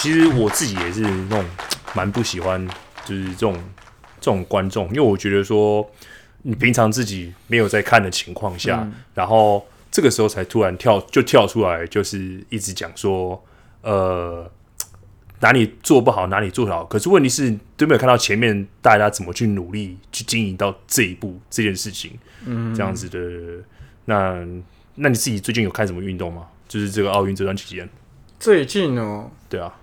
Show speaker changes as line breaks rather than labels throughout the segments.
其实我自己也是那种蛮不喜欢，就是这种这种观众，因为我觉得说你平常自己没有在看的情况下，然后这个时候才突然跳就跳出来，就是一直讲说呃哪里做不好，哪里做好。可是问题是都没有看到前面大家怎么去努力去经营到这一步这件事情，嗯，这样子的。那那你自己最近有看什么运动吗？就是这个奥运这段期间，
最近哦，
对啊。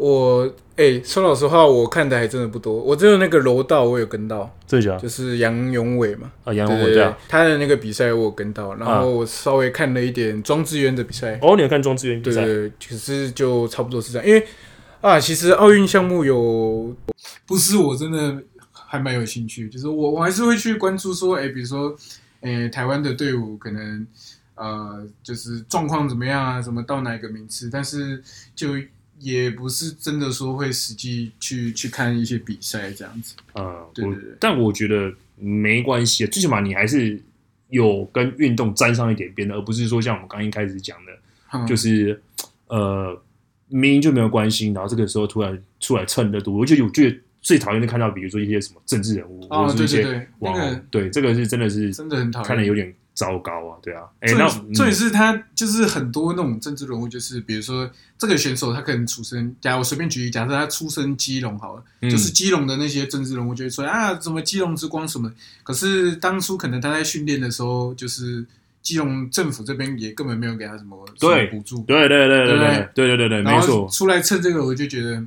我哎，说老实话，我看的还真的不多。我只有那个柔道，我有跟到，
这家
就是杨永伟嘛。
啊，杨永伟对啊，
他的那个比赛我有跟到，然后我稍微看了一点庄智渊的比赛。
哦，你有看庄智渊比赛？
对，其实就差不多是这样。因为啊，其实奥运项目有不是我真的还蛮有兴趣，就是我我还是会去关注说，哎，比如说，哎，台湾的队伍可能呃，就是状况怎么样啊，什么到哪个名次，但是就。也不是真的说会实际去去看一些比赛这样子，
嗯，对对对。但我觉得没关系，最起码你还是有跟运动沾上一点边的，而不是说像我们刚一开始讲的，就是呃，明明就没有关心，然后这个时候突然出来蹭热度。我就有觉得最讨厌的看到，比如说一些什么政治人物，或者是一些网红，对这个是真的是
真的很讨厌，
看的有点。糟糕啊，对啊，
哎，那重点是他就是很多那种政治人物，就是比如说这个选手他可能出生，假如我随便举例，假设他出生基隆好了，就是基隆的那些政治人物就会说啊，什么基隆之光什么，可是当初可能他在训练的时候，就是基隆政府这边也根本没有给他什么补助，
对对对对对对？对对对，没错，
出来蹭这个我就觉得，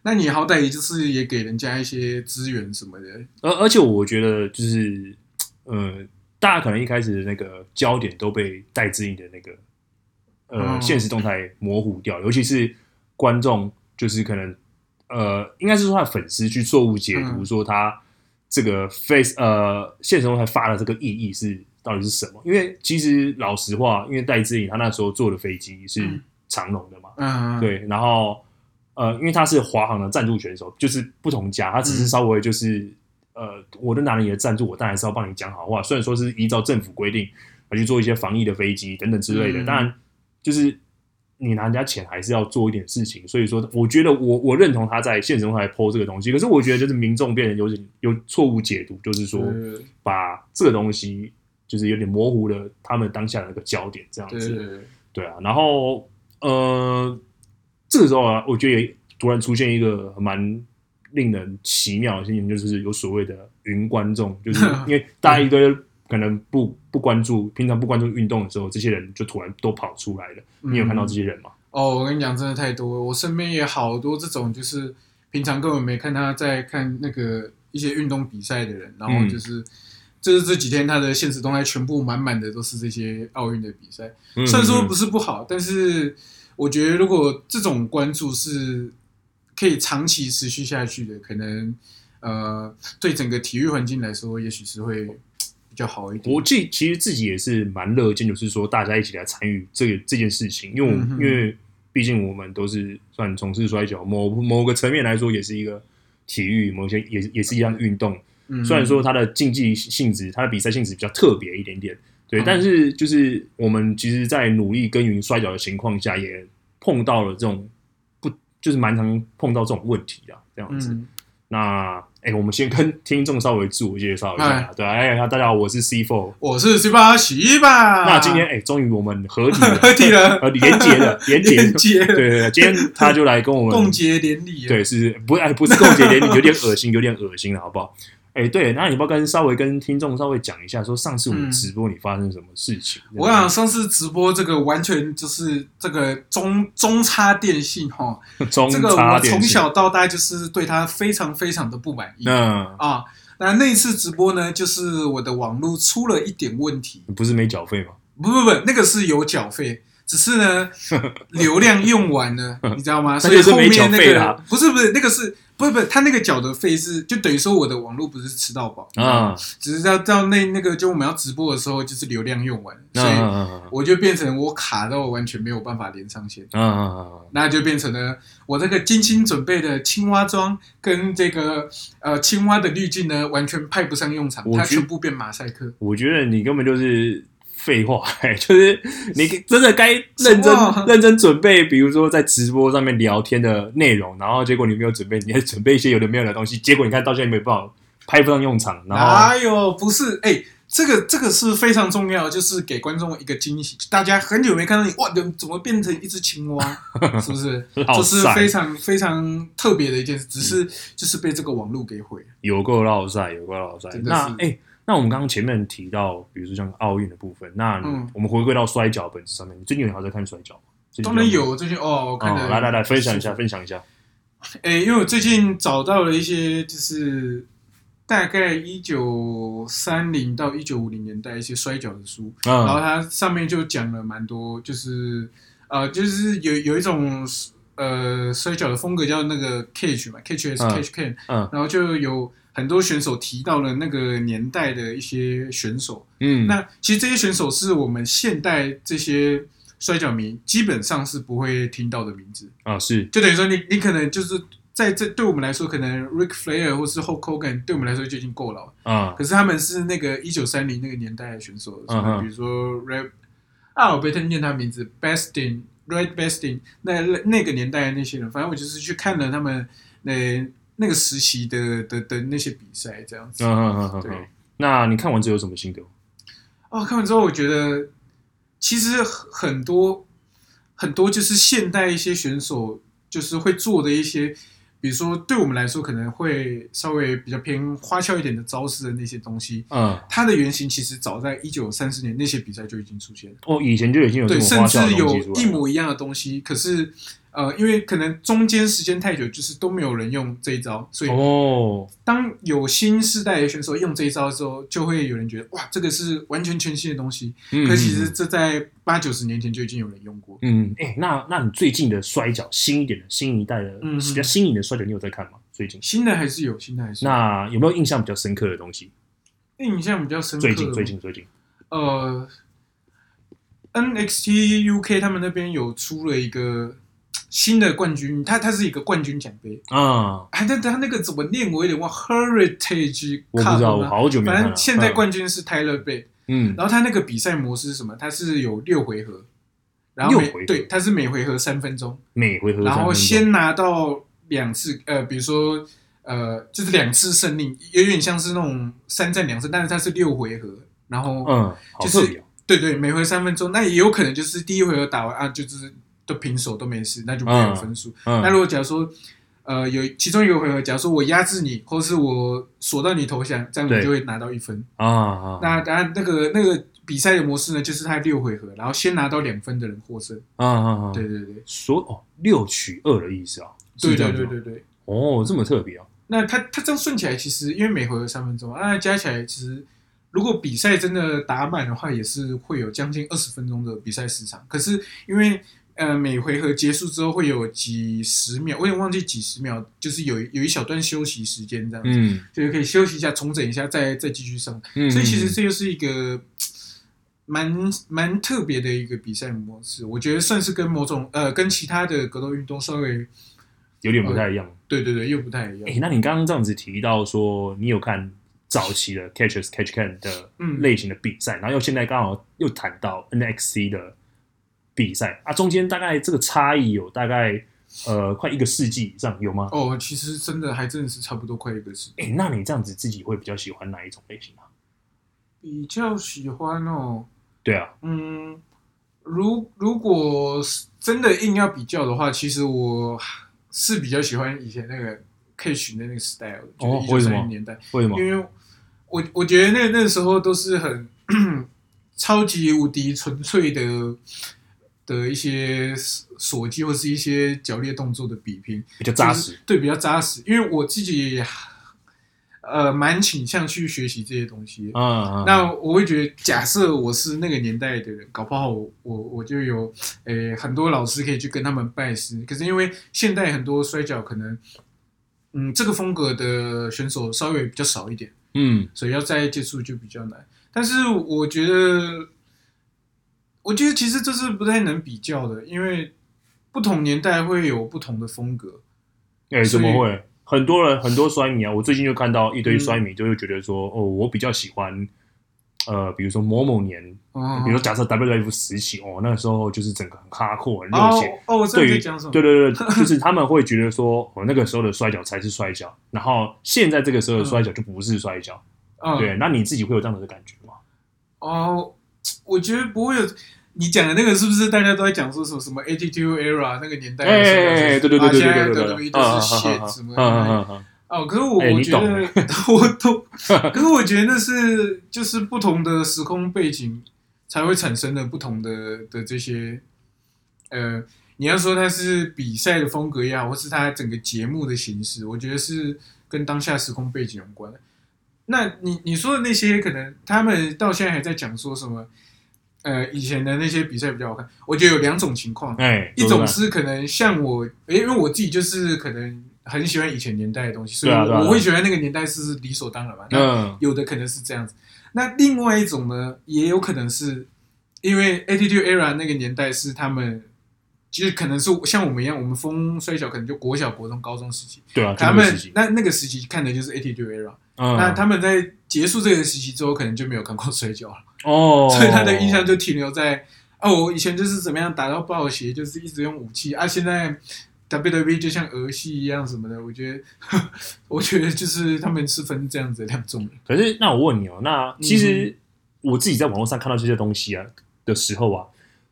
那你好歹也就是也给人家一些资源什么的，
而而且我觉得就是，呃。大家可能一开始的那个焦点都被戴志颖的那个呃现实动态模糊掉，尤其是观众，就是可能呃，应该是说他的粉丝去错误解读，说他这个 face 呃现实动态发的这个意义是到底是什么？因为其实老实话，因为戴志颖他那时候坐的飞机是长龙的嘛，嗯，对，然后呃，因为他是华航的赞助选手，就是不同家，他只是稍微就是。呃，我都拿了你的赞助，我当然是要帮你讲好话。虽然说是依照政府规定来去做一些防疫的飞机等等之类的，当然就是你拿人家钱还是要做一点事情。所以说，我觉得我我认同他在现实中来剖这个东西。可是我觉得就是民众变得有点有错误解读，就是说把这个东西就是有点模糊了他们当下的那个焦点，这样子。对啊，然后呃，这个时候啊，我觉得也突然出现一个蛮。令人奇妙的事情就是有所谓的云观众，就是因为大家一堆可能不不关注，平常不关注运动的时候，这些人就突然都跑出来了。你有看到这些人吗？
哦，我跟你讲，真的太多，我身边也好多这种，就是平常根本没看他在看那个一些运动比赛的人，然后就是就是这几天他的现实动态全部满满的都是这些奥运的比赛。虽然说不是不好，但是我觉得如果这种关注是。可以长期持续下去的，可能呃，对整个体育环境来说，也许是会比较好一点。
我自其实自己也是蛮乐见，就是说大家一起来参与这个这件事情，因为因为毕竟我们都是算从事摔跤，某某个层面来说，也是一个体育，某些也也是一样运动。虽然说它的竞技性质、它的比赛性质比较特别一点点，对，但是就是我们其实，在努力耕耘摔跤的情况下，也碰到了这种。就是蛮常碰到这种问题啊，这样子。那哎，我们先跟听众稍微自我介绍一下，对，哎，大家好，我是 C Four，
我是 C 八喜吧。
那今天哎，终于我们合体了
合体了，
呃，连接 了，连接，对对对，今天他就来跟我们
共结连理，
对，是不？哎，不是共结连理，有点恶心，有点恶心了，好不好？哎，对，那你不要跟稍微跟听众稍微讲一下，说上次我们直播你发生什么事情？
我想上次直播这个完全就是这个中中差电信哈，这个我从小到大就是对他非常非常的不满意。嗯啊，那那一次直播呢，就是我的网络出了一点问题。
不是没缴费吗？
不不不，那个是有缴费，只是呢 流量用完了，你知道吗？所以后面那个不是不是那个是。不是不是，他那个缴的费是就等于说我的网络不是吃到饱啊，只是到到那那个就我们要直播的时候，就是流量用完，所以我就变成我卡到完全没有办法连上线啊，那就变成了我这个精心准备的青蛙装跟这个呃青蛙的滤镜呢，完全派不上用场，它全部变马赛克。
我觉得你根本就是废话、欸，就是你真的该认真 认真准备，比如说在直播上面聊天的内容，然后结果你没有准备，你还 准备一些有的没有的东西，结果你看到现在没办法派不上用场，然后
哎呦不是？哎、这个这个是非常重要，就是给观众一个惊喜。大家很久没看到你，哇，怎么变成一只青蛙？是不是？
老
这是非常非常特别的一件事，只是就是被这个网络给毁了。
有够绕赛，有够绕赛。
真的是
那哎、那我们刚刚前面提到，比如说像奥运的部分，那
嗯
我们回归到摔跤本质上面，你最近有还在看摔跤吗？
当然有，最近哦，我看
哦，
的、
来来来，分享一下，。分享一下。
诶，因为我最近找到了一些，就是大概一九三零到一九五零年代一些摔跤的书，然后
嗯
它上面就讲了蛮多，就是呃，就是有有一种呃摔跤的风格叫那个 cage 嘛，cage s
嗯
cage can，、
嗯
然后就有很多选手提到了那个年代的一些选手。
嗯，
那其实这些选手是我们现代这些摔角迷基本上是不会听到的名字，
啊是。
就等于说你你可能就是在这对我们来说，可能 Rick Flair 或是 Hulk Hogan 对我们来说就已经够老，
啊。
可是他们是那个一九三零那个年代的选手，
嗯哼
比如说 Red 啊，我不太念他名字，Bestin Red Bestin 那那个年代的那些人，反正我就是去看了他们那那个时期的的的那些比赛这样子。
嗯嗯嗯嗯
对
嗯。那你看完之后有什么心得？
哦，看完之后我觉得其实很多很多就是现代一些选手就是会做的一些，比如说对我们来说可能会稍微比较偏花俏一点的招式的那些东西，
嗯，
它的原型其实早在一九三四年那些比赛就已经出现了，
哦，以前就已经有这
对，甚至有。一模一样的东西，可是呃，因为可能中间时间太久，就是都没有人用这一招，所以
哦，
当有新世代的选手用这一招的时候，就会有人觉得哇，这个是完全全新的东西。
嗯
可其实
嗯
这在八九十年前就已经有人用过。
嗯，哎、那那你最近的摔跤新一点的新一代的、
嗯
比较新颖的摔跤，你有在看吗？最近？
新的还是有，新的还是有。
那有没有印象比较深刻的东西？
印象比较深刻的。
最近最近最近，
呃，NXT UK 他们那边有出了一个新的冠军，他他是一个冠军奖杯。
啊，
哎，但它那个怎么念我有点忘，Heritage
我不知道好久没
正现在
嗯
冠军是 Tyler Bate，
嗯。
然后他那个比赛模式是什么？他是有六回合，然后每对，他是每回合三分钟，
每回合
然后先拿到两次，呃，比如说呃，就是两次胜利，有点像是那种三战两胜，但是他是六回合，然后、
嗯，
就是。对对，每回三分钟，那也有可能就是第一回合打完啊，就是都平手都没事，那就没有分数。
嗯
那如果假如说呃有其中一个回合，假如说我压制你，或是我锁到你投降，这样
对
你就会拿到一分。
啊啊
那当然，那个那个比赛的模式呢，就是它六回合，然后先拿到两分的人获胜。
啊啊啊！
对对对，
说哦，六取二的意思啊？
对对对对对。
哦，这么特别啊！
那他他这样算起来，其实因为每回合三分钟，啊，加起来其实如果比赛真的打满的话，也是会有将近二十分钟的比赛时长。可是因为呃每回合结束之后会有几十秒，我有点忘记几十秒，就是有有一小段休息时间这样子，
嗯
就是可以休息一下，重整一下，再再继续上。
嗯，
所以其实这就是一个蛮蛮特别的一个比赛模式，我觉得算是跟某种呃跟其他的格斗运动稍微
有点不太一样。
对对对又不太一
哎、
样。
那你刚刚这样子提到说，你有看早期的 Catchers Catch Can 的
嗯
类型的比赛，然后又现在刚好又谈到 NXC 的比赛啊，中间大概这个差异有大概呃快一个世纪以上有吗？
哦，其实真的还真的是差不多快一个世
哎、那你这样子自己会比较喜欢哪一种类型啊？
比较喜欢哦，
对啊，
嗯，如如果是真的硬要比较的话，其实我是比较喜欢以前那个 Catch 的那个 style，就是一九
哦为什么
三零年代，
为什么？
因为我我觉得那那时候都是很 超级无敌纯粹的的一些锁技或是一些脚力动作的比拼，
比较扎实
就是，对，比较扎实。因为我自己呃蛮倾向去学习这些东西。
嗯嗯，
那我会觉得，假设我是那个年代的人，搞不好我我我就有诶、很多老师可以去跟他们拜师。可是因为现代很多摔跤可能，嗯，这个风格的选手稍微比较少一点，
嗯
所以要再接触就比较难。但是我觉得，我觉得其实这是不太能比较的，因为不同年代会有不同的风格。
哎、怎么会？很多人很多摔迷啊，我最近就看到一堆
嗯
摔迷就会觉得说，哦，我比较喜欢呃，比如说某某年，
哦
比如说假设 WF 时期哦，那个时候就是整个很哈阔、很热
哦
血。
哦，我知道
对。对对对，就是他们会觉得说，哦，那个时候的摔跤才是摔跤，然后现在这个时候的摔跤就不是摔跤。
嗯，
对，那你自己会有这样的感觉吗？
哦，我觉得不会有。你讲的那个是不是大家都在讲说什么什么 Attitude Era 那个年代
对对对对对对对
啊现在
对
，WWE 都是 shit 什么哦，可是我我觉得
懂
我都，可是我觉得那是就是不同的时空背景才会产生的不同的的这些，呃，你要说它是比赛的风格也好，或是它整个节目的形式，我觉得是跟当下时空背景有关的。那你你说的那些，可能他们到现在还在讲说什么？呃，以前的那些比赛比较好看，我觉得有两种情况，
哎，
一种是可能像我，因为我自己就是可能很喜欢以前年代的东西，所以我会觉得那个年代是理所当然嘛。那
嗯
有的可能是这样子，那另外一种呢，也有可能是因为 Attitude Era 那个年代是他们，其实可能是像我们一样，我们风衰小可能就国小、国中、高中时期，
对啊，
他们那那个时期看的就是 Attitude Era，、
嗯
那他们在结束这个时期之后，可能就没有看过摔跤了。
哦，
所以他的印象就停留在哦，我以前就是怎么样打到暴血，就是一直用武器啊，现在 WWE 就像儿戏一样什么的，我觉得，我觉得就是他们是分这样子两种人。
可是，那我问你哦，那其
嗯
实我自己在网络上看到这些东西啊的时候啊，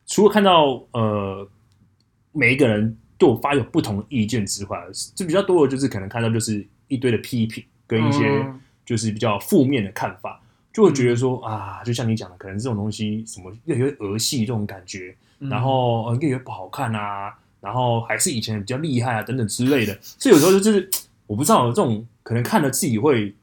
除了看到呃每一个人对我发有不同的意见之外，就比较多的就是可能看到就是一堆的批评跟一些
嗯。
就是比较负面的看法，就会觉得说啊，就像你讲的，可能这种东西什么越来越儿戏这种感觉，
嗯。
然后呃越来越不好看啊，然后还是以前比较厉害啊等等之类的，所以有时候就是我不知道这种可能看了自己会，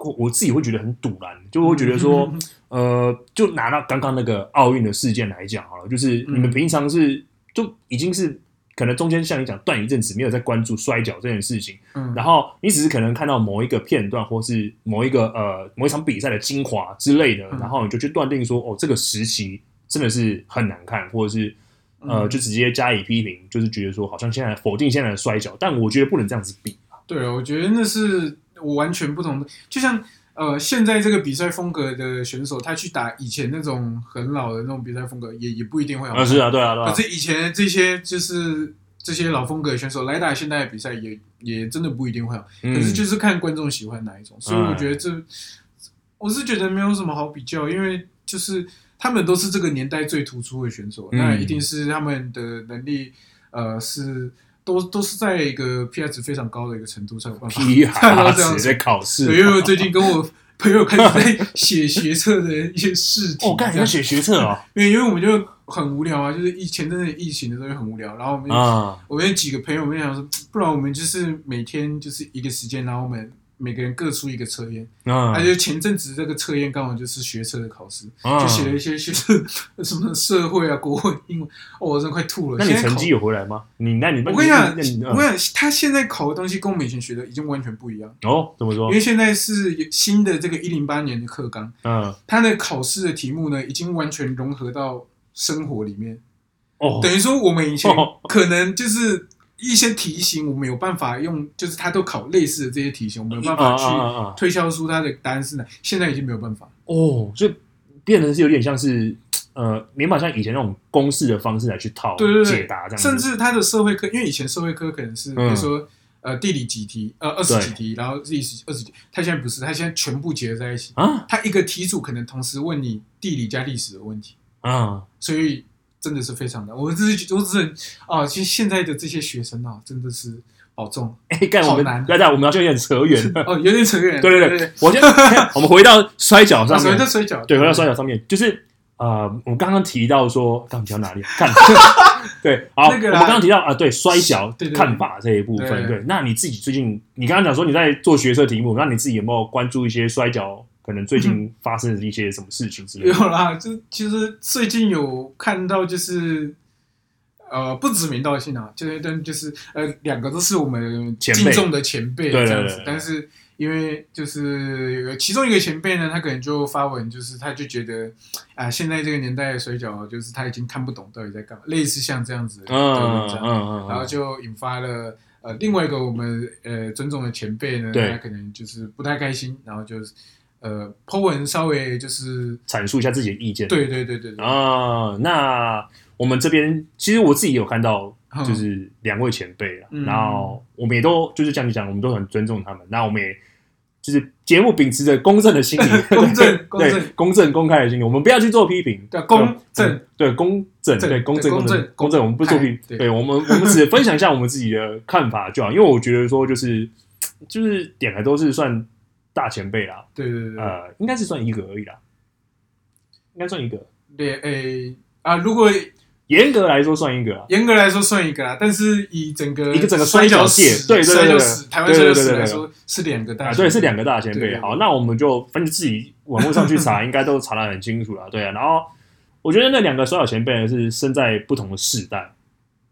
我我自己会觉得很堵然，就会觉得说，呃，就拿到刚刚那个奥运的事件来讲好了，就是你们
嗯。
平常是就已经是可能中间像你讲断一阵子没有在关注摔跤这件事情，
嗯，
然后你只是可能看到某一个片段，或是某一个呃某一场比赛的精华之类的，
嗯
然后你就去断定说，哦，这个时期真的是很难看，或者是呃
嗯
就直接加以批评，就是觉得说好像现在否定现在的摔跤，但我觉得不能这样子比啊。
对，我觉得那是我完全不同的，就像。呃，现在这个比赛风格的选手，他去打以前那种很老的那种比赛风格，也也不一定会好看。
啊，是啊，对啊，对啊
可，是以前这些就是这些老风格的选手来打现在的比赛也，也真的不一定会好。
嗯
可是就是看观众喜欢哪一种，所以我觉得这，我是觉得没有什么好比较，因为就是他们都是这个年代最突出的选手，
嗯
那一定是他们的能力，呃，是都都是在一个值非常高的一个程度才有办法
P
看到这样子。
还在。考试，
因为我最近跟我朋友开始在 写学测的一些试题，
哦，干你
这样。
在写学测哦
因为因为我们就很无聊啊，就是以前真的疫情的时候就很无聊，然后我们、
啊，
我们几个朋友，我们想说，不然我们就是每天就是一个时间，然后我们每个人各出一个测验。
啊
而且前阵子这个测验刚好就是学测的考试，
啊
就写了一些学测什么社会啊、国文、英文，哦，我真快吐了。
那你成绩有回来吗？你那你
我跟你讲，我跟你讲，他现在考的东西跟我们以前学的已经完全不一样，
哦，怎么说
因？为现在是新的这个一零八年的课纲，
嗯，
它的考试的题目呢，已经完全融合到生活里面。
哦，
等于说，我们以前
哦
可能就是一些题型，我们有办法用，就是他都考类似的这些题型，我们有办法去推敲出他的答案是哪。现在已经没有办法。
哦，所以变成是有点像是呃，没办法像以前那种公式的方式来去套
对对对。
解答这样，
甚至他的社会科，因为以前社会科可能是比
嗯
如说呃地理几题，呃二十几题，然后历史二十几，他现在不是，他现在全部结合在一起。
啊？
他一个题组可能同时问你地理加历史的问题，
啊，
所以真的是非常难。我只是我只是啊，其实现在的这些学生啊，真的是保重
哎，干我们大家我们要就有点扯远了。
哦，有点扯远。
对对
对
对，我先我们回到摔跤上面？对，回到摔跤上面，就是呃，我们刚刚提到说，刚刚提到哪里？看，对，好，
那个
我们刚刚提到啊，对摔跤看法这一部分，
对
对，那你自己最近，你刚刚讲说你在做学测题目，那你自己有没有关注一些摔跤可能最近发生的一些什么事情之类
有？啦，就其实最近有看到，就是呃不指名道姓啊，就是但就是呃两个都是我们敬重的前辈这样子。但是因为就是有其中一个前辈呢，他可能就发文，就是他就觉得啊、现在这个年代的水饺，就是他已经看不懂到底在干嘛，类似像这样子的文章，
嗯
然后就引发了呃另外一个我们呃尊重的前辈呢，他可能就是不太开心，然后就是呃 po 文稍微就是
阐述一下自己的意见。
对对对对对，
啊，那我们这边其实我自己有看到，
嗯。
就是两位前辈啊，
嗯。
然后我们也都就是这样讲，我们都很尊重他们。那我们也就是节目秉持着公正的心理，
公正公
对
正
公正公开的心理，我们不要去做批评，
对公正。
对公正
正
对公正
公正
正公正，我们不做批
评
对我们我们只分享一下我们自己的看法就好，因为我觉得说就是就是两个都是算大前辈啦，
对对对
呃，应该是算一个而已啦，应该算一个，
对，诶啊，如果
严格来说算一个啊。
严格来说算一个啦，但是以整个
一个整个
摔
摔跤界
史
对对对
台湾摔跤史
对对对对
来说是两个大
啊，对，是两个大前辈。好，那我们就反正自己网络上去查，应该都查得很清楚了。对啊，然后我觉得那两个摔跤前辈呢是生在不同的世代，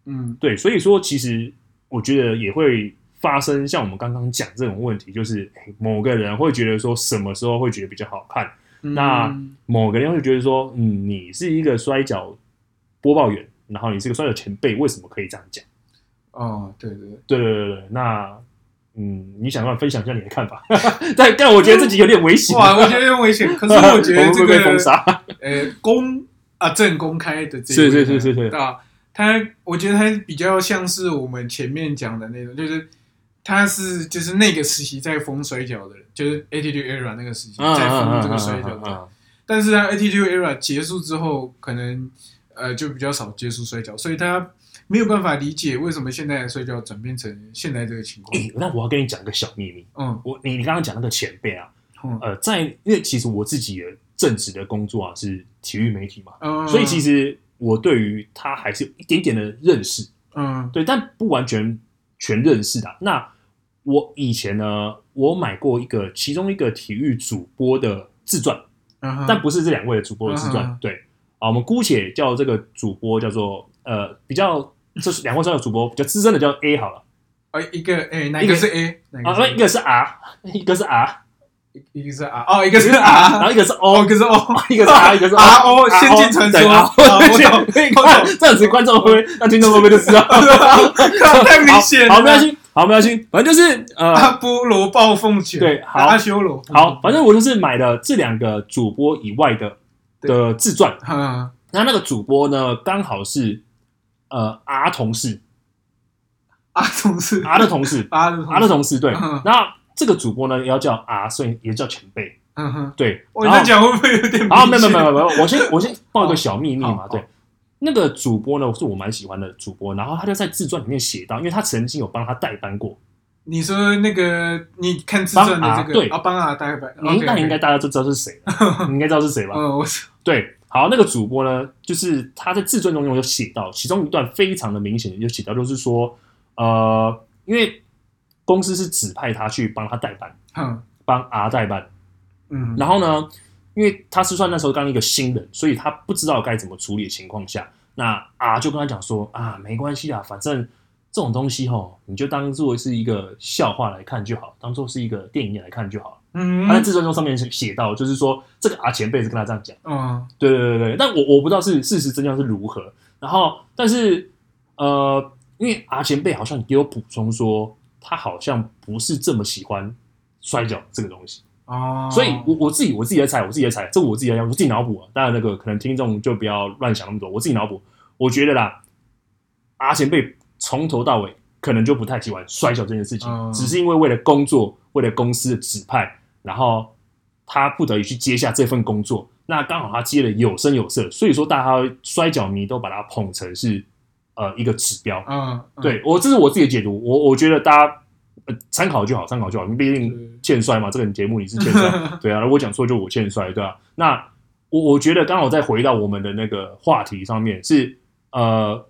嗯
对，所以说其实我觉得也会发生像我们刚刚讲这种问题，就是某个人会觉得说什么时候会觉得比较好看，
嗯
那某个人会觉得说，嗯，你是一个摔跤播报员，然后你是个摔跤前辈，为什么可以这样讲？
哦，对对对，
对对对对，那嗯，你想要分享一下你的看法？但但我觉得自己有点危险，
哇，我觉得有点危险，可是我觉得
们
这个。呃公啊正公开的这一
是是是是
啊，他我觉得他比较像是我们前面讲的那种，就是他是就是那个时期在封摔跤的人，就是 Attitude Era 那个时期
嗯
在封这个摔跤的但是他 Attitude Era 结束之后，可能呃就比较少接触摔跤，所以他没有办法理解为什么现在的摔跤转变成现在这个情况。
诶那我要跟你讲一个小秘密。
嗯。
我你你刚刚讲那个前辈啊，
嗯。
呃，在因为其实我自己的正职的工作啊是体育媒体嘛，
嗯，
所以其实我对于他还是有一点点的认识，
嗯。
对，但不完全全认识的啊。那我以前呢，我买过一个其中一个体育主播的自传，但不是这两位的主播的自传。
嗯
对。啊，我们姑且叫这个主播叫做呃比较，就是两位上的主播比较资深的叫 A 好了。
呃一个 A，哪一个是 A 哪
啊，
一个是
一个是 R，一个是 R，
一个是 R 哦，一个是
然
R，
后一个是
哦
，O，
一个是 O，
一个是 R，一个是
R O 先进传说。我懂
对，你看 这样子观众会不会，那听众会不会就知道？
太明显了，
好，好没关系，好，没关系，反正就是呃，
阿波罗暴风拳，
对好。
阿修罗，
好，反正我就是买了这两个主播以外的的自传，
嗯，
那那个主播呢，刚好是呃 R 同事。
阿同事
，，R 的同事。
阿的
，R 的同事，对。
嗯，
那这个主播呢也要叫阿所以也叫前辈，
嗯哼，
对，
我在讲会不会有点？
好，没有没有没有没有，我先我先报一个小秘密嘛，对，那个主播呢是我蛮喜欢的主播，然后他就在自传里面写到，因为他曾经有帮他代班过，
你说那个，你看自传的这
帮 R，对，
啊，帮啊，大概
你应该应该大家都知道是谁 应该知道是谁吧？
嗯，我
对，好，那个主播呢，就是他在自传中有写到，其中一段非常的明显，有写到就是说，呃，因为公司是指派他去帮他代班，
嗯
帮 R 代班，
嗯，
然后呢，因为他是算那时候刚一个新人，所以他不知道该怎么处理的情况下，那 R 就跟他讲说啊，没关系啊，反正这种东西吼，你就当做是一个笑话来看就好，当做是一个电影来看就好。
嗯
他在自传中上面写到，就是说这个 R 前辈是跟他这样讲。
嗯
对对对对，但我我不知道是事实真相是如何。然后，但是呃，因为阿前辈好像也有补充说，他好像不是这么喜欢摔跤这个东西，
哦，
所以我我自己我自己在猜，我自己在猜，这我自己在我自己脑补啊。当然，那个可能听众就不要乱想那么多，我自己脑补。我觉得啦，阿贤被从头到尾可能就不太喜欢摔跤这件事情，
嗯
只是因为为了工作，为了公司的指派，然后他不得已去接下这份工作。那刚好他接的有声有色，所以说大家摔跤迷都把他捧成是呃一个指标。
嗯，嗯，
对我这是我自己的解读，我我觉得大家呃参考就好，参考就好。你毕竟
对
欠摔嘛，这个节目你是欠摔，对啊。如果讲错就我欠摔，对啊、那我我觉得刚好再回到我们的那个话题上面，是呃，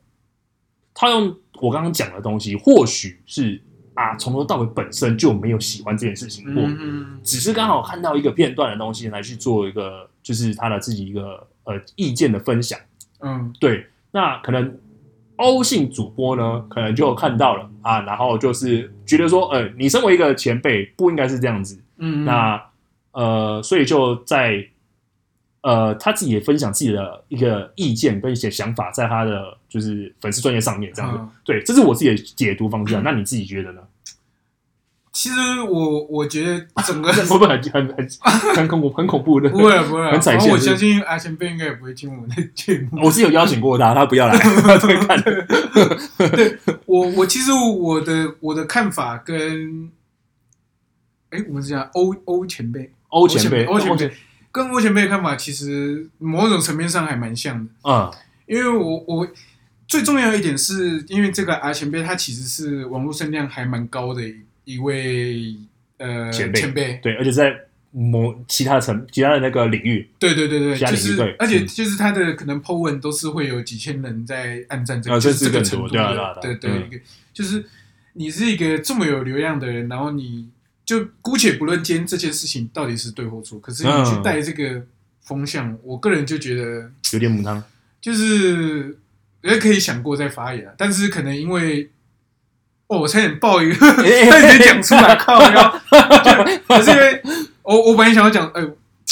他用我刚刚讲的东西，或许是啊从头到尾本身就没有喜欢这件事情过，
嗯
只是刚好看到一个片段的东西来去做一个就是他的自己一个呃意见的分享。
嗯
对，那可能欧姓主播呢，可能就看到了啊，然后就是觉得说，呃，你身为一个前辈，不应该是这样子。
嗯，
那呃，所以就在呃他自己也分享自己的一个意见跟一些想法，在他的就是粉丝专业上面这样子。
嗯
对，这是我自己的解读方式啊。那你自己觉得呢？
其实我我觉得整个
会不会很很很很恐怖很恐怖的？
不会啊不会然后我相信阿前辈应该也不会听我们的节目。
我是有邀请过他，他不要来，他会看。
我我其实我的我的看法跟，哎，我们是讲欧欧前辈，
欧前辈，
欧前辈跟欧前辈的看法，其实某种层面上还蛮像的。
嗯
因为我我最重要一点是，因为这个阿前辈他其实是网络声量还蛮高的一一位呃
前辈。
前辈，
对，而且在某其他层其他的那个领域，
对对对对，
其他
就
领域对
是而且
嗯。
就是他的可能 po 文都是会有几千人在暗赞这个，
啊
就是
甚至更多
这个程度的
对啊对啊，对啊嗯
对对一个就是你是一个这么有流量的人，然后你就姑且不论今天这件事情到底是对或错，可是你去
嗯
带这个风向，我个人就觉得
有点母汤。
就是也可以想过再发言啊，但是可能因为。哦，我差点爆一个，
哎
差点讲出来，靠 可是因为我我本来想要讲，哎、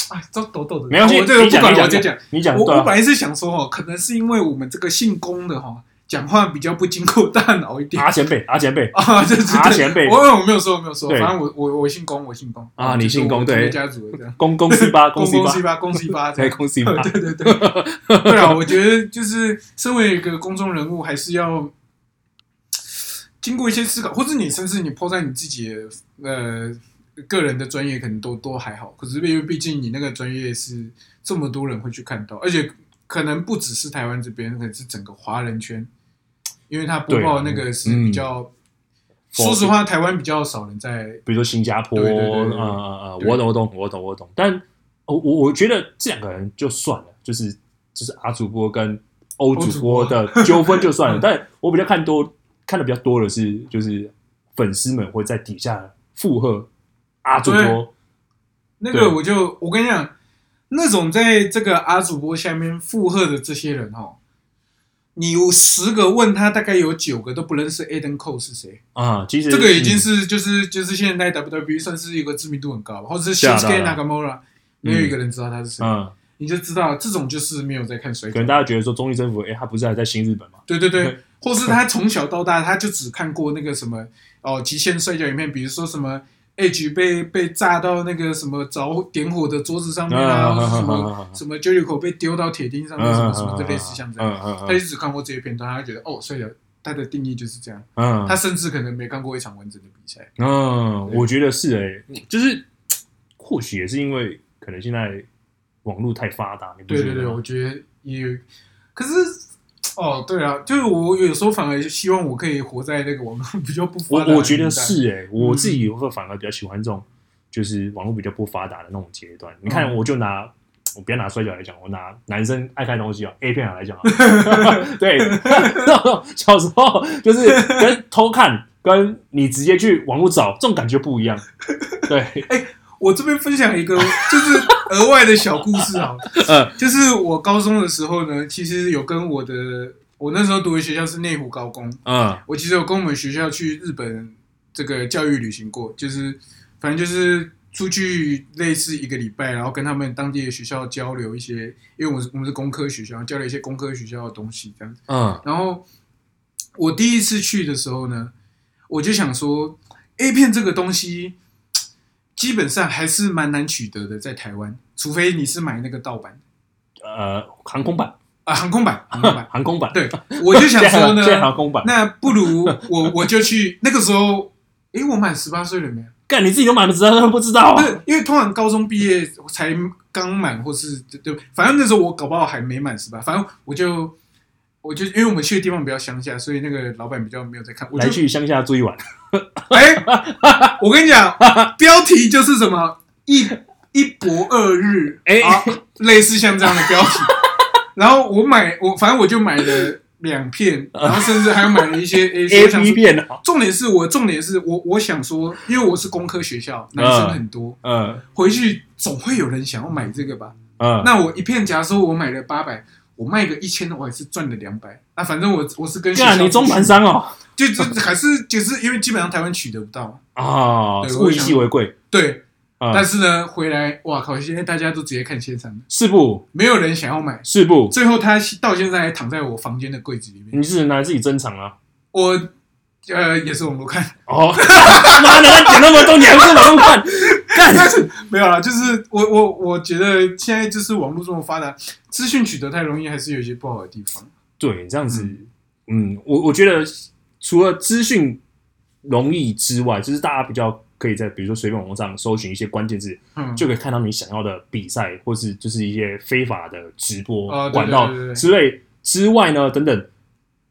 哎，都抖抖的，
没关系，
我这个不管，我就讲。
你讲
我我本来是想说哦，可能是因为我们这个姓龚的哈，讲话比较不经过大脑一点。
阿前辈，阿前辈。
啊，这是
阿前辈。
我我没有说，我没有说，反正我我我姓龚，我姓龚
啊你姓龚对。
家族的这样，
公公 C 八公
公
C
公
八
公 C 八这
对
样，
公 C 八，
对对对。对啊！我觉得就是身为一个公众人物，还是要经过一些思考，或者你甚至你抛在你自己的呃个人的专业，可能都都还好。可是因为毕竟你那个专业是这么多人会去看到，而且可能不只是台湾这边，可能是整个华人圈，因为他播报那个是比较。说实话，台湾比较少人在
比如说新加坡，
对对对
呃呃，我懂我懂我懂我懂，但我我我觉得这两个人就算了，就是就是阿主播跟欧主播的纠纷就算了，但我比较看多看的比较多的是，就是粉丝们会在底下附和阿主播，
那个我就我跟你讲，那种在这个阿主播下面附和的这些人哦，你有十个问他，大概有九个都不认识 Aden Cole 是谁。
啊，其实
这个已经
嗯。
是就是就是现在 WWE 算是一个知名度很高，或者是
对啊
Shinsuke
对啊
Nakamura，没有一个人知道他是谁，
嗯，
你就知道这种就是没有在看摔
可能。大家觉得说综艺征服，哎，他不是还在新日本吗？
对对对，或是他从小到大他就只看过那个什么哦极限摔跤影片，比如说什么 Edge 被被炸到那个什么着点火的桌子上面啊，
嗯
或是什么什么 Jericho 被丢到铁钉上面，什么什么这类似像这样，他就只看过这些片段，他就觉得哦摔跤他的定义就是这样，
嗯，
他甚至可能没看过一场完整的比赛。
嗯，
对。
我觉得是哎、就是或许也是因为可能现在网络太发达，
对对对，我觉得也，可是。哦，对啊，就是我有时候反而希望我可以活在那个网络比较不发达的
我我觉得是哎、我自己会反而比较喜欢这种就是网络比较不发达的那种阶段。你看，
嗯
我就拿我不要拿摔跤来讲，我拿男生爱看东西啊 A 片来讲啊，对，小时候就是跟 偷看。跟你直接去网络找这种感觉不一样，对，哎
我这边分享一个就是额外的小故事啊，
嗯，
就是我高中的时候呢，其实有跟我的我那时候读的学校是内湖高工，
嗯。
我其实有跟我们学校去日本这个教育旅行过，就是反正就是出去类似一个礼拜，然后跟他们当地的学校交流一些，因为我们是我们是工科学校，交流一些工科学校的东西这样子。
嗯。
然后我第一次去的时候呢，我就想说，A 片这个东西基本上还是蛮难取得的，在台湾，除非你是买那个盗版
呃，航空版，
啊，航空版，航空版。
航空版，
对，我就想 说呢
航空版，
那不如我我就去那个时候，诶，我满十八岁了没有？
干你自己都满不知道，不知道啊？
不是，因为通常高中毕业才刚满，或是对对，反正那时候我搞不好还没满十八，反正我就我就因为我们去的地方比较乡下，所以那个老板比较没有在看，我就
来去乡下住一晚，
哎，我跟你讲，标题就是什么一一博二日，
哎
啊，类似像这样的标题。然后我买，我反正我就买了两片，然后甚至还有买了一些
P
说
片啊，
重点是我重点是我我想说，因为我是工科学校，男生很多，
嗯
回去总会有人想要买这个吧？
嗯，
那我一片，假如说我买了八百，我卖个一千，我还是赚了两百。那，反正我我是跟学校
干你中盘商哦，
就就还是就是因为基本上台湾取得不到，
啊，
对
物以稀为贵
对。
啊，
但是呢，回来哇靠！现在大家都直接看现场，
是不
没有人想要买。
是不，
最后他到现在还躺在我房间的柜子里面。
你只能拿自己珍藏啊，
我呃，也是网络看，
哦，妈的，那讲那么多，你还不是网络看？干，
没有啦，就是我我我觉得现在就是网络这么发达，资讯取得太容易，还是有一些不好的地方。
对，这样子，嗯，我我觉得除了资讯容易之外，就是大家比较可以在比如说随便网络上搜寻一些关键字，
嗯，
就可以看到你想要的比赛，或是就是一些非法的直播管道之类之外呢，等等，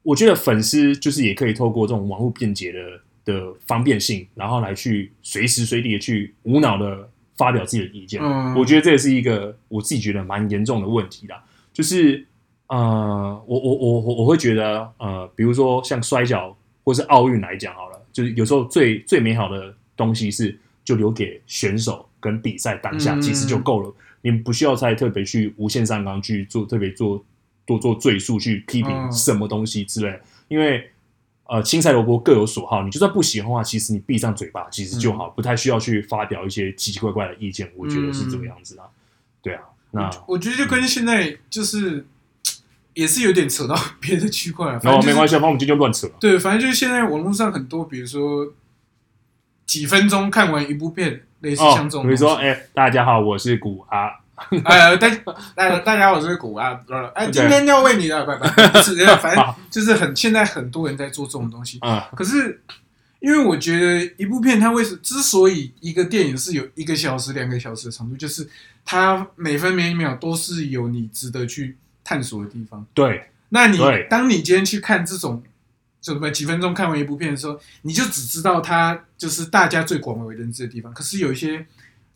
我觉得粉丝就是也可以透过这种网络便捷的的方便性，然后来去随时随地的去无脑的发表自己的意见。
嗯。
我觉得这也是一个我自己觉得蛮严重的问题啦，就是呃，我我我我我会觉得呃，比如说像摔跤或是奥运来讲好了，就是有时候最最美好的东西是就留给选手跟比赛当下，
嗯。
其实就够了，你不需要再特别去无限上纲去做特别做多做赘述去批评
嗯。
什么东西之类的，因为。呃，青菜萝卜各有所好，你就算不喜欢的话，其实你闭上嘴巴其实就好，不太需要去发表一些奇奇怪怪的意见。我觉得是这个样子啊，对啊，那
我觉得就跟现在就是也是有点扯到 别的区块了。反正就是
然后没关系，反正我们今天就乱扯。
对，反正就是现在网络上很多，比如说几分钟看完一部片，类似
哦
像这，种
比如说。哎、大家好，我是古阿，
呃，大大大家好，我是古啊，哎，今天要为你的，不不不是，反正就是很现在很多人在做这种东西。
啊、
可是，因为我觉得一部片它为什之所以一个电影是有一个小时、两个小时的长度，就是它每分每秒都是有你值得去探索的地方。
对，
那你当你今天去看这种，就什么几分钟看完一部片的时候，你就只知道它就是大家最广为人知的地方。可是有一些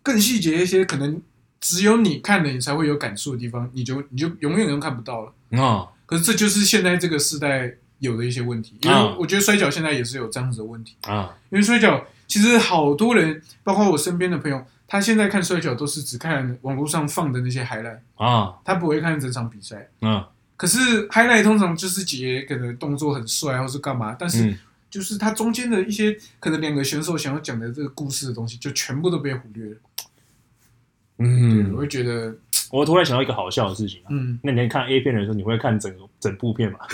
更细节一些，可能只有你看了你才会有感触的地方，你就你就永远都看不到了。
啊、
可是这就是现在这个时代有的一些问题，因为
嗯
我觉得摔跤现在也是有这样子的问题。
啊，
因为摔跤其实好多人，包括我身边的朋友，他现在看摔跤都是只看网络上放的那些 highlight，
啊，
他不会看整场比赛。
嗯
可是 highlight 通常就是姐可能动作很帅，或是干嘛，但是
嗯，
就是他中间的一些可能两个选手想要讲的这个故事的东西，就全部都被忽略了。对，我
嗯，
会觉得，
我突然想到一个好笑的事情啊。
嗯，
那你看 A 片的时候，你会看整个整部片吗？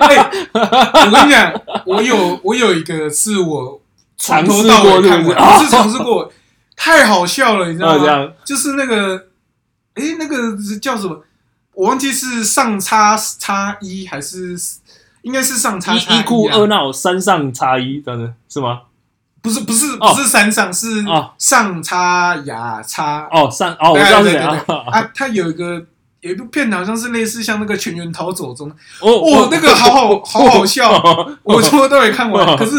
哎，我跟你讲，我有我有一个是我从头到尾看完，
尝试过是不是
尝试过，太好笑了，你知道
啊，
吗？就是那个，哎，那个是叫什么？我忘记是上叉叉一还是应该是上叉叉
一一哭
啊
二闹三上叉一，这样子是吗？
不是不是
哦。
不是山上是
哦
上叉牙叉
哦，上哦，我
对
知道是谁
对对对。
啊。
啊，它有一个有一部片好像是类似像那个全员逃走中，
哦。
哦，那个好好 好好笑，
哦。
我从头到尾看完，
哦。
可是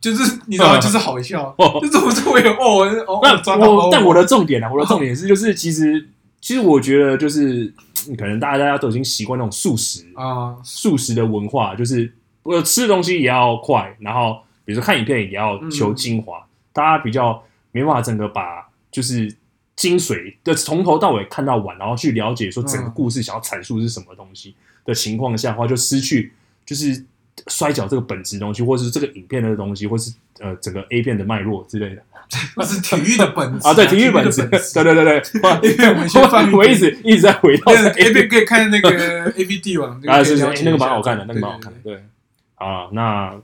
就是你知道，就是好笑，
哦。
就是我这么有哦哦，
那
抓到
但我的重点啊，我的重点是就是其实其实我觉得就是嗯可能大家都已经习惯那种素食
啊。
素食的文化，就是我吃的东西也要快，然后比如说看影片也要求精华，大家比较没办法整个把就是精髓的从头到尾看到完，然后去了解说整个故事想要阐述是什么东西的情况下的话，就失去就是摔跤这个本质东西，或者是这个影片的东西，或是呃整个 A 片的脉络之类的。
那是体育的本质
啊，对，体育本
的
质，对对对对，
我
我一直一直在回到 A
片可以看那个 A V D 网，
啊，是那个蛮好看的，那个
对
蛮好看的。对，啊，那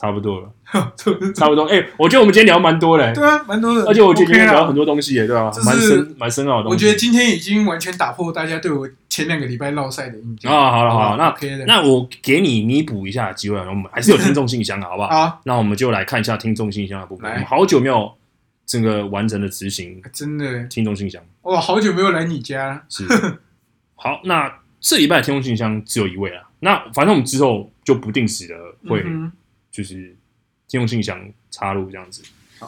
差不多了，差不多。哎，我觉得我们今天聊蛮多的，
对啊，蛮多的，
而且我觉得今天聊很多东西耶，对吧
就？是
蛮深蛮深奥的东西。
我觉得今天已经完全打破大家对我前两个礼拜落赛的印象
啊，好了好了，那
OK 的，
那我给你弥补一下机会，我们还是有听众信箱的，好不好？
好，
那我们就来看一下听众信箱的部分。我们好久没有整个完整的执行
真的
听众信箱，
哇，好久没有来你家，
是好。那这礼拜的听众信箱只有一位啊，那反正我们之后就不定时的会
嗯
就是金融信箱插入这样子。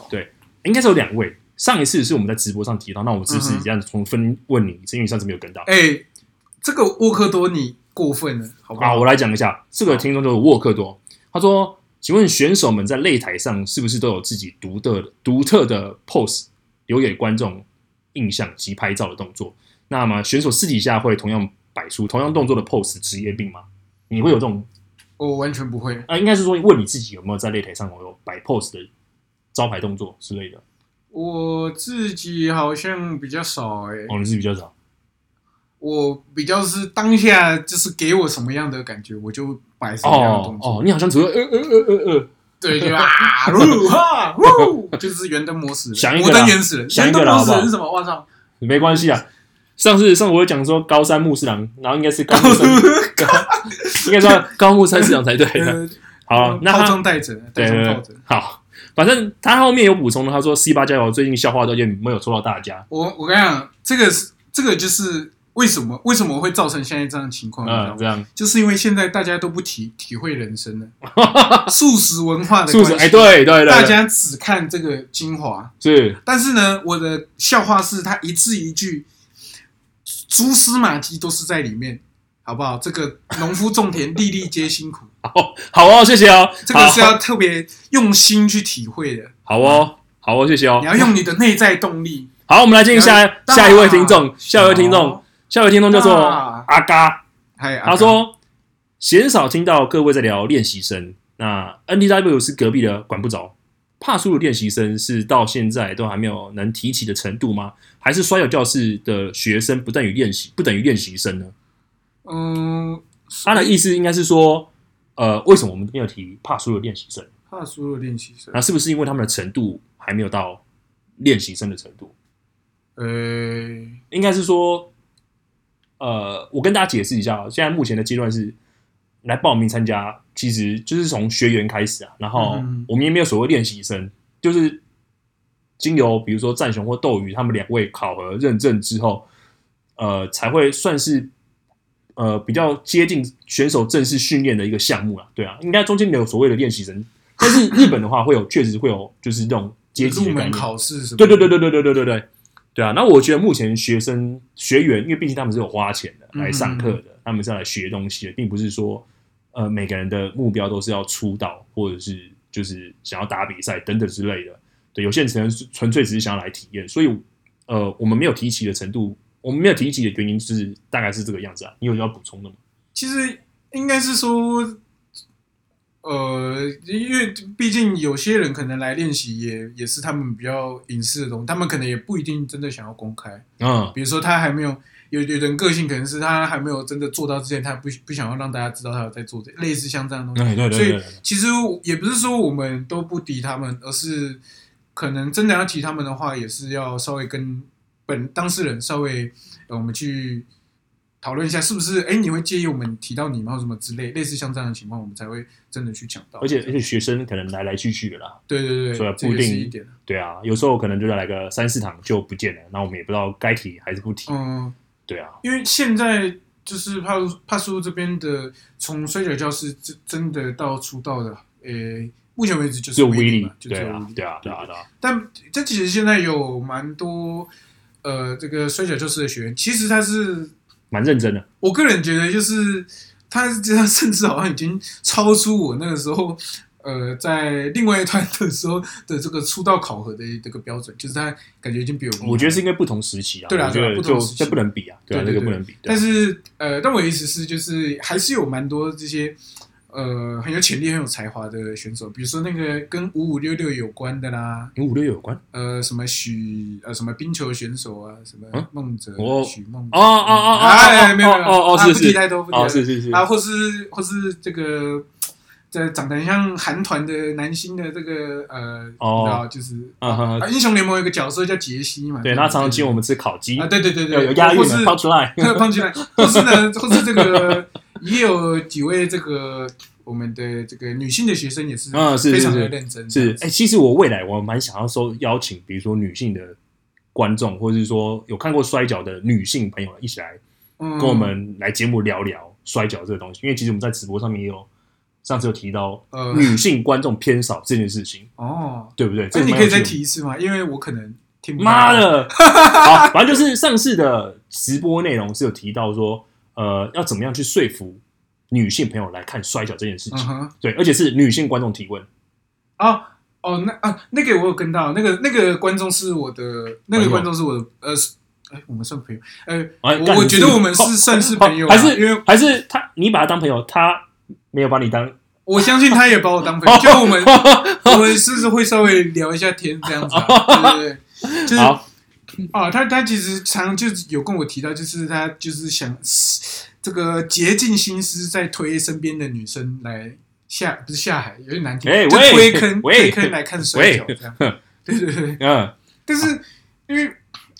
对，应该是有两位。上一次是我们在直播上提到，那我这次
嗯哼
这样子重分问你，因为上次没有跟到
哼，哎，这个沃克多你过分了，好不
啊。
好？
我来讲一下，这个听众就是沃克多，他说：“请问选手们在擂台上是不是都有自己独特的独特的 pose，留给观众印象及拍照的动作？那么选手私底下会同样摆出同样动作的 pose 职业病吗？你会有这种
我完全不会，
啊？应该是说问你自己有没有在擂台上有摆 pose 的招牌动作之类的？
我自己好像比较少哎，
哦，你自己比较少
我比较是当下就是给我什么样的感觉，我就摆什么样的
哦
动作。
哦，你好像除了呃呃呃呃呃，
对，就啊，呜哈呜，就是原灯模式人，
想一个啦
摩登原始人，
想一个啦好不好
模式人是什么？我操！
没关系啊。上次上次我有讲说高山牧师郎，然后应该是高木山，高 应该说高木山市长才对好，那
包
他
装带着，
对。好，反正他后面有补充的，他说 C 八加油最近笑话都也没有戳到大家，
我我跟你讲，这个是这个就是为什么为什么会造成现在这样的情况？
嗯，
吗
这样
就是因为现在大家都不体体会人生了，素食文化的关系，
是不是？哎，对对对，
大家只看这个精华。
是
但是呢，我的笑话是他一字一句，蛛丝马迹都是在里面，好不好？这个农夫种田，粒粒皆辛苦，
好 好哦，谢谢哦，
这个是要特别用心去体会的。
好哦，好哦，谢谢哦
你。要用你的内在动力。
好，我们来进行下
大
下一位听众，下一位听众，下一位听众叫做阿嘎，
还
他说鲜少听到各位在聊练习生，那 NTW 是隔壁的，管不着。帕苏的练习生是到现在都还没有能提起的程度吗？还是摔跤教室的学生不等于练习，不等于练习生呢？
嗯，
他的意思应该是说，呃，为什么我们没有提帕苏的练习生？
帕苏的练习生
那，是不是因为他们的程度还没有到练习生的程度？
呃，
应该是说，呃，我跟大家解释一下啊，现在目前的阶段是来报名参加，其实就是从学员开始啊，然后
嗯
我们也没有所谓练习生，就是经由比如说战雄或斗鱼他们两位考核认证之后，呃，才会算是呃比较接近选手正式训练的一个项目啊。对啊，应该中间没有所谓的练习生，但是日本的话会有，确实会有就是这种阶级的概念。
考试什么？
对对对对对对对对对对啊！那我觉得目前学生学员，因为毕竟他们是有花钱的来上课的，他们是要来学东西的，并不是说呃每个人的目标都是要出道，或者是就是想要打比赛等等之类的。对，有些人纯粹只是想要来体验，所以呃我们没有提起的程度，我们没有提起的原因是大概是这个样子啊。你有要补充的吗？
其实应该是说，呃，因为毕竟有些人可能来练习也也是他们比较隐私的东西，他们可能也不一定真的想要公开。
嗯，
比如说他还没有有有人个性，可能是他还没有真的做到之前，他不不想要让大家知道他有在做这类似像这样的东西。
对对对
所以其实也不是说我们都不敌他们，而是可能真的要提他们的话，也是要稍微跟本当事人稍微呃我们去讨论一下，是不是？哎，你会介意我们提到你吗？或什么之类，类似像这样的情况，我们才会真的去讲到。
而且而且学生可能来来去去的啦，
对对对，
所以
这
不一定
一点。
对啊，有时候可能就来个三四堂就不见了，那我们也不知道该提还是不提。
嗯，
对啊，
因为现在就是帕帕苏这边的，从摔跤教室真真的到出道的，呃，目前为止就是
只有威力对啊对啊，对啊，对啊，
但这其实现在有蛮多呃，这个摔跤教室的学员，其实他是
蛮认真的。
我个人觉得就是他他甚至好像已经超出我那个时候。呃，在另外一团的时候的这个出道考核的这个标准，就是他感觉已经比我
我觉得是因为不同时期啊，
对啊对不同时期
这不能比啊，对啊，
对对对
这个不能比。对
但
啊
是呃，但我的意思是，就是还是有蛮多这些呃很有潜力、很有才华的选手，比如说那个跟五五六六有关的啦，
跟五六有关？
呃，什么许呃什么冰球选手啊，什么
嗯
孟哲、
哦
许孟
哦哦哦哦
哎，没有没有
哦哦
不提太多，不提
哦，
太多
是是是。
啊，或是或是这个。这长得很像韩团的男星的这个呃，
哦。
你知道就是
啊
英雄联盟有一个角色叫杰西嘛，
对，他常常请我们吃烤鸡
啊，，对对对
有
对，
有押韵的，
或是
抛出来。
胖起来，或是呢，或是这个也有几位这个我们的这个女性的学生也是
嗯是是
非常的认真，
是，哎，其实我未来我蛮想要收邀请，比如说女性的观众，或者是说有看过摔跤的女性朋友一起来
跟
跟我们来节目聊聊摔跤这个东西，因为其实我们在直播上面也有上次有提到
呃。
女性观众偏少这件事情，
哦，
对不对？这
你可以再提一次吗？因为我可能听不到
妈，的，好，反正就是上次的直播内容是有提到说，呃，要怎么样去说服女性朋友来看摔跤这件事情，对，而且是女性观众提问，
哦哦，那啊那个我有跟到，那个那个观众是我的，那个观众是我的，呃，是哎，我们算朋友，呃，
哎
我我觉得我们是算是朋友啊，
还是
因为
还是他你把他当朋友，他没有把你当，
我相信他也把我当朋友，就我们我们是不是会稍微聊一下天这样子啊，对对对，就是
好，
啊，他他其实常就是有跟我提到，就是他就是想这个竭尽心思在推身边的女生来下，不是下海，有点难听，就
哎喂
推坑
喂
推坑来看摔跤这样。对对对，
嗯
但是因为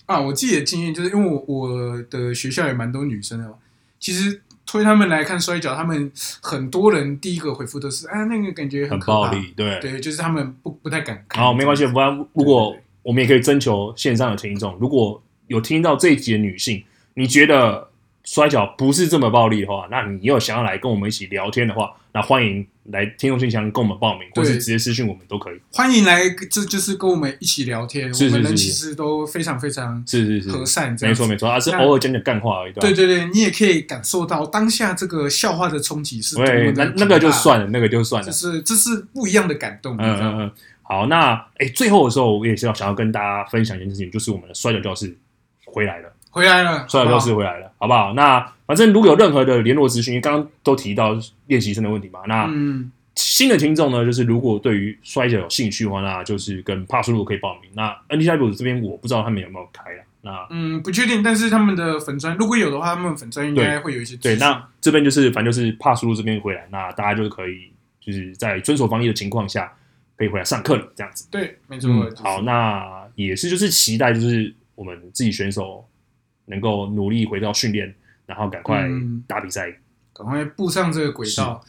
啊，我自己的经验就是因为我我的学校也蛮多女生的嘛，其实推他们来看摔跤，他们很多人第一个回复都是啊，那个感觉
很暴，力，对。
对，就是他们不不太敢看。
好，没关系，不然如果
对
我们也可以征求线上的听众，如果有听到这一集的女性，你觉得摔跤不是这么暴力的话，那你又想要来跟我们一起聊天的话，那欢迎来听众信箱跟我们报名，或是直接私信我们都可以。
欢迎来，这就是跟我们一起聊天。
是是
我们人其实都非常非常
是是是，
和善，
没错没错，而是偶尔讲讲干话而已，吧？
对对对，你也可以感受到当下这个笑话的冲击是多
对，
么的
那那个就，算了，那个就算了
就。是这是不一样的感动？
嗯嗯嗯，好，那哎，最后的时候我也是要想要跟大家分享一件事情，就是我们的摔跤教室回来了。
回来了，
摔跤教室回来了，好不好？那反正如果有任何的联络资讯，刚刚都提到练习生的问题嘛。那
嗯，
新的听众呢，就是如果对于摔跤有兴趣的话，那就是跟帕苏路可以报名。那 N T W 这边我不知道他们有没有开啊。那
嗯，不确定，但是他们的粉砖如果有的话，他们粉砖应该会有一些
对，那这边就是反正就是帕苏路这边回来，那大家就是可以就是在遵守防疫的情况下，可以回来上课了，这样子。
对，没错，
好，那也是就是期待就是我们自己选手能够努力回到训练，然后赶快
嗯
打比赛
赶快步上这个轨道，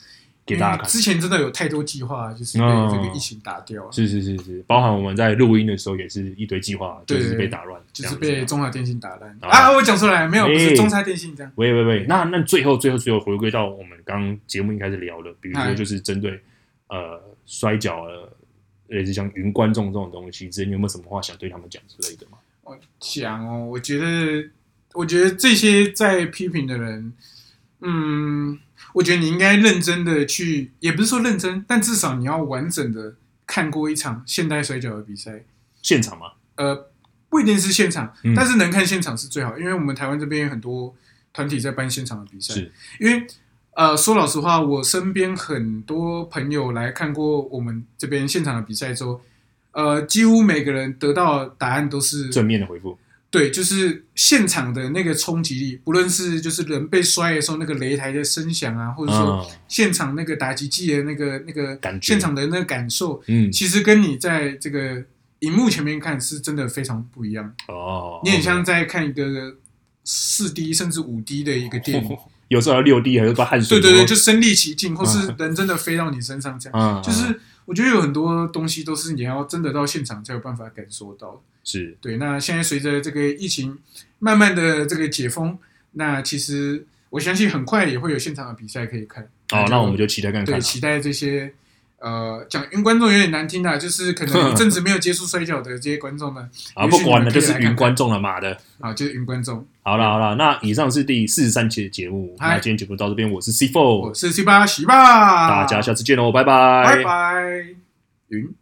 给大家看。
之前真的有太多计划，就是被
嗯
这个疫情打掉了，
是是是是，包含我们在录音的时候也是一堆计划，就是被打乱，
就是被中华电信打烂
啊
啊！我讲出来没有，不
哎
是中差电信这样。
喂喂喂，那那最后最后最后回归到我们刚刚节目一开始聊的，比如说
哎
就是针对呃摔跤呃类似像云观众这种东西，之前你有没有什么话想对他们讲之类的吗？
我想哦，我觉得，我觉得这些在批评的人，嗯，我觉得你应该认真的去，也不是说认真，但至少你要完整的看过一场现代摔跤的比赛。
现场吗？
呃，不一定是现场，
嗯
但是能看现场是最好，因为我们台湾这边有很多团体在办现场的比赛。
是，
因为呃，说老实话，我身边很多朋友来看过我们这边现场的比赛之后，呃，几乎每个人得到的答案都是
正面的回复，
对，就是现场的那个冲击力，不论是就是人被摔的时候那个擂台的声响啊，或者说
嗯。
现场那个打击技的那个那个
感觉
现场的那个感受，
嗯，
其实跟你在这个荧幕前面看是真的非常不一样。
哦，
你很像在看一个四 D 甚至五 D 的一个电影，
有时候要六 D 还是把汗水
对对对，就身临其境，或是人真的飞到你身上这样。
嗯，
就是我觉得有很多东西都是你要真的到现场才有办法感受到。
是
对，那现在随着这个疫情慢慢的这个解封，那其实我相信很快也会有现场的比赛可以看。
哦，那我们就期待看看啊。
对期待这些呃讲云观众有点难听啊，就是可能一阵子没有接触摔跤的这些观众们
啊，不管了，就是云观众了妈的。
啊，就是云观众。
好了好了，那以上是第四十三期的节目，那今天节目到这边，我是 C Four，我
是 C 八喜吧，
大家下次见喽，拜拜，
拜拜，云。